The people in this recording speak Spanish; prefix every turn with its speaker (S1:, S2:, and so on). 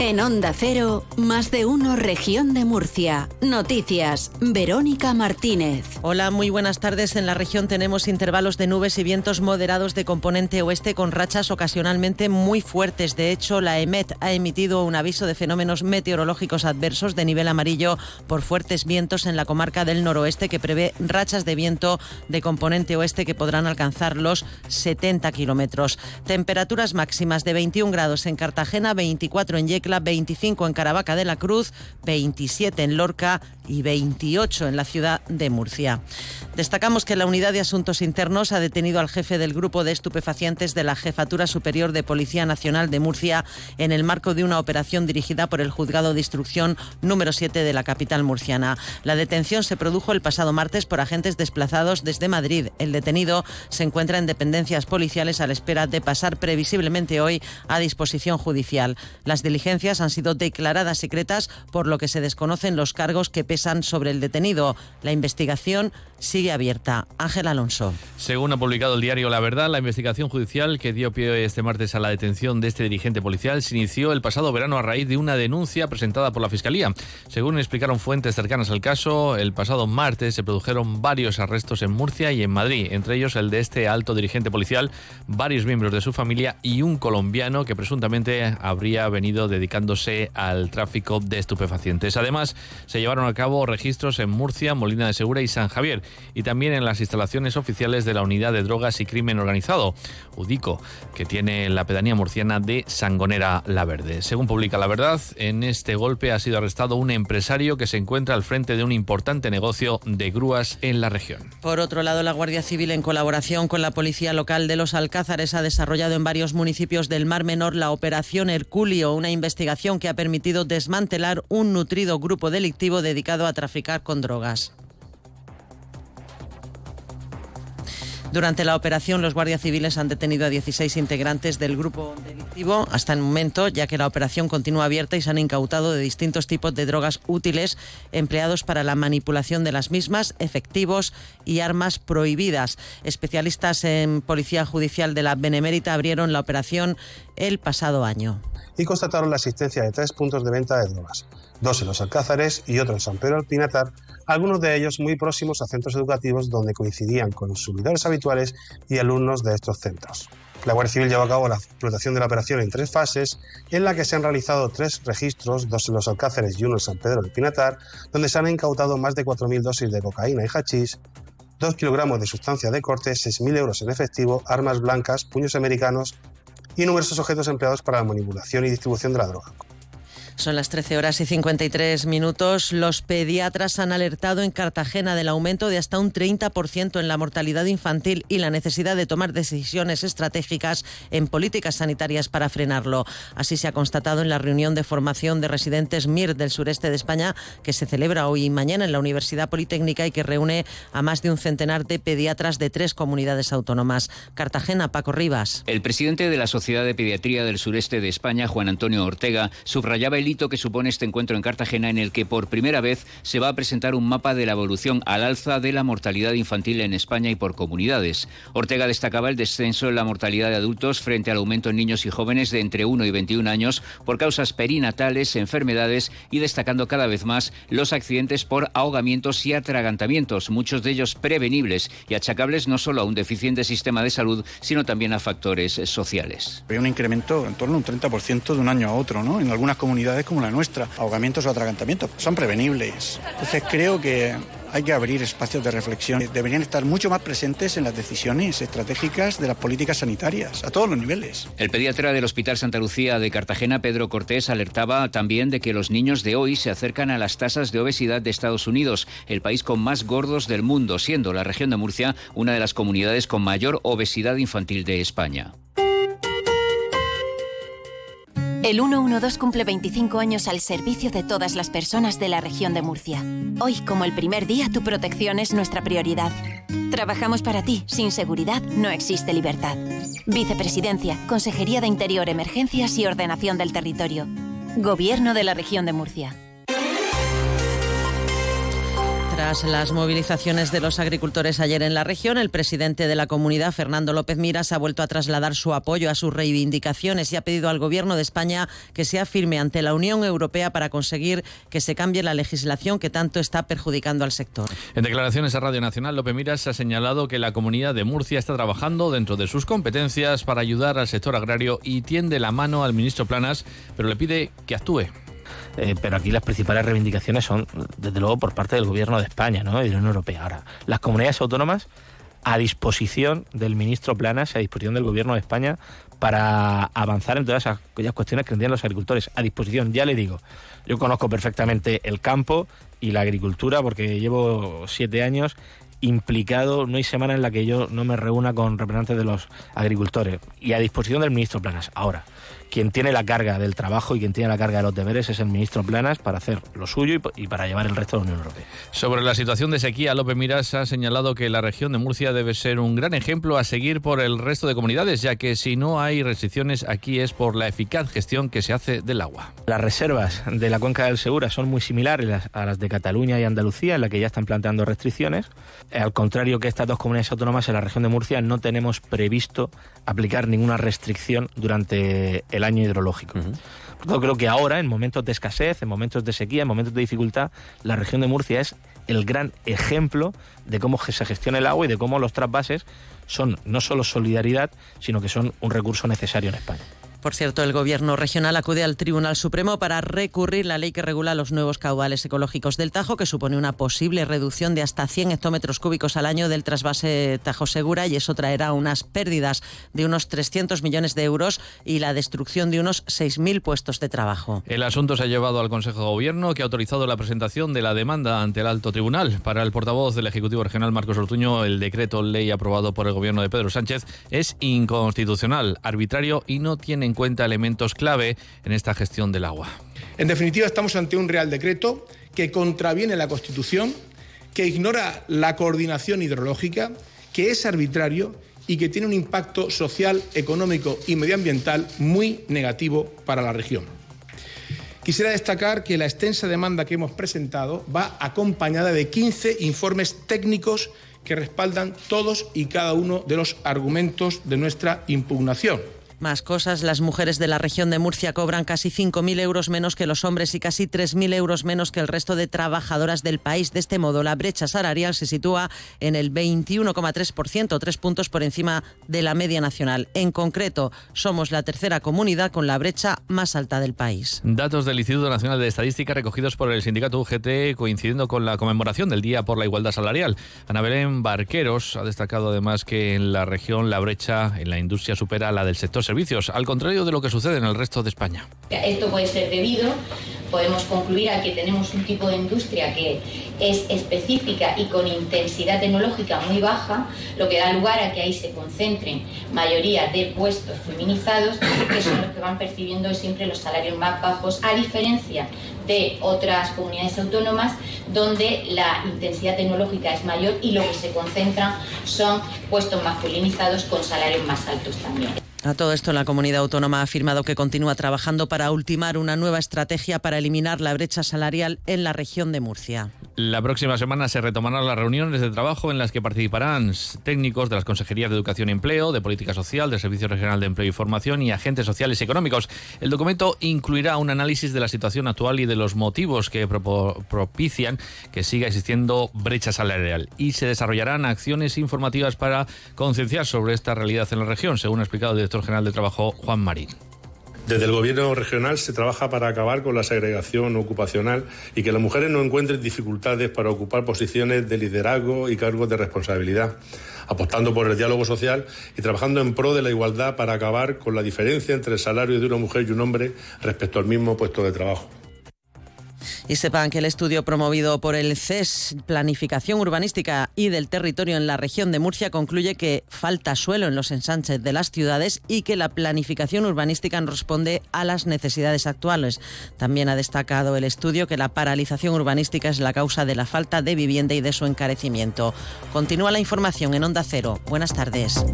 S1: En Onda Cero, más de uno región de Murcia. Noticias, Verónica Martínez.
S2: Hola, muy buenas tardes. En la región tenemos intervalos de nubes y vientos moderados de componente oeste con rachas ocasionalmente muy fuertes. De hecho, la EMET ha emitido un aviso de fenómenos meteorológicos adversos de nivel amarillo por fuertes vientos en la comarca del noroeste que prevé rachas de viento de componente oeste que podrán alcanzar los 70 kilómetros. Temperaturas máximas de 21 grados en Cartagena, 24 en Yeca 25 en Caravaca de la Cruz, 27 en Lorca y 28 en la ciudad de Murcia. Destacamos que la Unidad de Asuntos Internos ha detenido al jefe del grupo de estupefacientes de la Jefatura Superior de Policía Nacional de Murcia en el marco de una operación dirigida por el Juzgado de Instrucción número 7 de la capital murciana. La detención se produjo el pasado martes por agentes desplazados desde Madrid. El detenido se encuentra en dependencias policiales a la espera de pasar previsiblemente hoy a disposición judicial. Las diligencias han sido declaradas secretas, por lo que se desconocen los cargos que pesan sobre el detenido. La investigación sigue abierta. Ángel Alonso.
S3: Según ha publicado el diario La Verdad, la investigación judicial que dio pie este martes a la detención de este dirigente policial se inició el pasado verano a raíz de una denuncia presentada por la Fiscalía. Según explicaron fuentes cercanas al caso, el pasado martes se produjeron varios arrestos en Murcia y en Madrid, entre ellos el de este alto dirigente policial, varios miembros de su familia y un colombiano que presuntamente habría venido dedicándose al tráfico de estupefacientes. Además, se llevaron a cabo registros en Murcia, Molina de Segura y San Javier y también en las instalaciones oficiales de la Unidad de Drogas y Crimen Organizado, UDICO, que tiene la pedanía murciana de Sangonera La Verde. Según publica La Verdad, en este golpe ha sido arrestado un empresario que se encuentra al frente de un importante negocio de grúas en la región.
S2: Por otro lado, la Guardia Civil, en colaboración con la Policía Local de Los Alcázares, ha desarrollado en varios municipios del Mar Menor la Operación Herculio, una investigación que ha permitido desmantelar un nutrido grupo delictivo dedicado a traficar con drogas. Durante la operación, los guardias civiles han detenido a 16 integrantes del grupo delictivo hasta el momento, ya que la operación continúa abierta y se han incautado de distintos tipos de drogas útiles empleados para la manipulación de las mismas, efectivos y armas prohibidas. Especialistas en Policía Judicial de la Benemérita abrieron la operación el pasado año.
S4: Y constataron la existencia de tres puntos de venta de drogas, dos en los Alcázares y otro en San Pedro del Pinatar, algunos de ellos muy próximos a centros educativos donde coincidían con habituales y alumnos de estos centros. La Guardia Civil llevó a cabo la explotación de la operación en tres fases, en la que se han realizado tres registros, dos en los Alcáceres y uno en San Pedro del Pinatar, donde se han incautado más de 4.000 dosis de cocaína y hachís, 2 kilogramos de sustancia de corte, 6.000 euros en efectivo, armas blancas, puños americanos y numerosos objetos empleados para la manipulación y distribución de la droga.
S2: Son las 13 horas y 53 minutos. Los pediatras han alertado en Cartagena del aumento de hasta un 30% en la mortalidad infantil y la necesidad de tomar decisiones estratégicas en políticas sanitarias para frenarlo. Así se ha constatado en la reunión de formación de residentes MIR del sureste de España que se celebra hoy y mañana en la Universidad Politécnica y que reúne a más de un centenar de pediatras de tres comunidades autónomas. Cartagena, Paco Rivas.
S5: El presidente de la Sociedad de Pediatría del sureste de España, Juan Antonio Ortega, subrayaba el que supone este encuentro en Cartagena en el que por primera vez se va a presentar un mapa de la evolución al alza de la mortalidad infantil en España y por comunidades. Ortega destacaba el descenso en la mortalidad de adultos frente al aumento en niños y jóvenes de entre 1 y 21 años por causas perinatales, enfermedades y destacando cada vez más los accidentes por ahogamientos y atragantamientos, muchos de ellos prevenibles y achacables no solo a un deficiente sistema de salud, sino también a factores sociales.
S6: Hay un incremento en torno a un 30% de un año a otro, ¿no? En algunas comunidades como la nuestra, ahogamientos o atragantamientos, son prevenibles. Entonces creo que hay que abrir espacios de reflexión. Deberían estar mucho más presentes en las decisiones estratégicas de las políticas sanitarias, a todos los niveles.
S5: El pediatra del Hospital Santa Lucía de Cartagena, Pedro Cortés, alertaba también de que los niños de hoy se acercan a las tasas de obesidad de Estados Unidos, el país con más gordos del mundo, siendo la región de Murcia una de las comunidades con mayor obesidad infantil de España.
S1: El 112 cumple 25 años al servicio de todas las personas de la región de Murcia. Hoy, como el primer día, tu protección es nuestra prioridad. Trabajamos para ti. Sin seguridad no existe libertad. Vicepresidencia, Consejería de Interior, Emergencias y Ordenación del Territorio. Gobierno de la región de Murcia.
S2: Tras las movilizaciones de los agricultores ayer en la región, el presidente de la comunidad, Fernando López Miras, ha vuelto a trasladar su apoyo a sus reivindicaciones y ha pedido al Gobierno de España que sea firme ante la Unión Europea para conseguir que se cambie la legislación que tanto está perjudicando al sector.
S3: En declaraciones a Radio Nacional, López Miras ha señalado que la comunidad de Murcia está trabajando dentro de sus competencias para ayudar al sector agrario y tiende la mano al ministro Planas, pero le pide que actúe.
S7: Eh, pero aquí las principales reivindicaciones son, desde luego, por parte del Gobierno de España ¿no? y de la Unión Europea. Ahora, las comunidades autónomas a disposición del ministro Planas, a disposición del Gobierno de España, para avanzar en todas aquellas cuestiones que entienden los agricultores. A disposición, ya le digo, yo conozco perfectamente el campo y la agricultura porque llevo siete años implicado, no hay semana en la que yo no me reúna con representantes de los agricultores y a disposición del ministro Planas. Ahora, quien tiene la carga del trabajo y quien tiene la carga de los deberes es el ministro Planas para hacer lo suyo y, para llevar el resto de la Unión Europea.
S3: Sobre la situación de sequía, López Miras ha señalado que la región de Murcia debe ser un gran ejemplo a seguir por el resto de comunidades, ya que si no hay restricciones aquí es por la eficaz gestión que se hace del agua.
S7: Las reservas de la cuenca del Segura son muy similares a las de Cataluña y Andalucía, en la que ya están planteando restricciones. Al contrario que estas dos comunidades autónomas, en la región de Murcia no tenemos previsto aplicar ninguna restricción durante el año hidrológico. Yo creo que ahora, en momentos de escasez, en momentos de sequía, en momentos de dificultad, la región de Murcia es el gran ejemplo de cómo se gestiona el agua y de cómo los trasvases son no solo solidaridad, sino que son un recurso necesario en España.
S2: Por cierto, el Gobierno regional acude al Tribunal Supremo para recurrir la ley que regula los nuevos caudales ecológicos del Tajo, que supone una posible reducción de hasta 100 hectómetros cúbicos al año del trasvase Tajo Segura y eso traerá unas pérdidas de unos 300 millones de euros y la destrucción de unos 6.000 puestos de trabajo.
S3: El asunto se ha llevado al Consejo de Gobierno, que ha autorizado la presentación de la demanda ante el Alto Tribunal. Para el portavoz del Ejecutivo Regional, Marcos Ortuño, el decreto ley aprobado por el Gobierno de Pedro Sánchez es inconstitucional, arbitrario y no tiene en cuenta elementos clave en esta gestión del agua.
S8: En definitiva, estamos ante un Real Decreto que contraviene la Constitución, que ignora la coordinación hidrológica, que es arbitrario y que tiene un impacto social, económico y medioambiental muy negativo para la región. Quisiera destacar que la extensa demanda que hemos presentado va acompañada de 15 informes técnicos que respaldan todos y cada uno de los argumentos de nuestra impugnación.
S2: Más cosas, las mujeres de la región de Murcia cobran casi 5.000 euros menos que los hombres y casi 3.000 euros menos que el resto de trabajadoras del país. De este modo, la brecha salarial se sitúa en el 21,3%, tres puntos por encima de la media nacional. En concreto, somos la tercera comunidad con la brecha más alta del país.
S3: Datos del Instituto Nacional de Estadística recogidos por el sindicato UGT coincidiendo con la conmemoración del Día por la Igualdad Salarial. Ana Belén Barqueros ha destacado además que en la región la brecha en la industria supera la del sector servicios, al contrario de lo que sucede en el resto de España.
S9: Esto puede ser debido, podemos concluir a que tenemos un tipo de industria que es específica y con intensidad tecnológica muy baja, lo que da lugar a que ahí se concentren mayoría de puestos feminizados, que son los que van percibiendo siempre los salarios más bajos, a diferencia de otras comunidades autónomas donde la intensidad tecnológica es mayor y lo que se concentran son puestos masculinizados con salarios más altos también.
S2: A todo esto, la comunidad autónoma ha afirmado que continúa trabajando para ultimar una nueva estrategia para eliminar la brecha salarial en la región de Murcia.
S3: La próxima semana se retomarán las reuniones de trabajo en las que participarán técnicos de las consejerías de Educación y Empleo, de Política Social, del Servicio Regional de Empleo y Formación y agentes sociales y económicos. El documento incluirá un análisis de la situación actual y de los motivos que propician que siga existiendo brecha salarial y se desarrollarán acciones informativas para concienciar sobre esta realidad en la región, según ha explicado el director general de Trabajo, Juan Marín.
S10: Desde el Gobierno regional se trabaja para acabar con la segregación ocupacional y que las mujeres no encuentren dificultades para ocupar posiciones de liderazgo y cargos de responsabilidad, apostando por el diálogo social y trabajando en pro de la igualdad para acabar con la diferencia entre el salario de una mujer y un hombre respecto al mismo puesto de trabajo.
S2: Y sepan que el estudio promovido por el CES, Planificación Urbanística y del Territorio en la región de Murcia, concluye que falta suelo en los ensanches de las ciudades y que la planificación urbanística no responde a las necesidades actuales. También ha destacado el estudio que la paralización urbanística es la causa de la falta de vivienda y de su encarecimiento. Continúa la información en Onda Cero. Buenas tardes.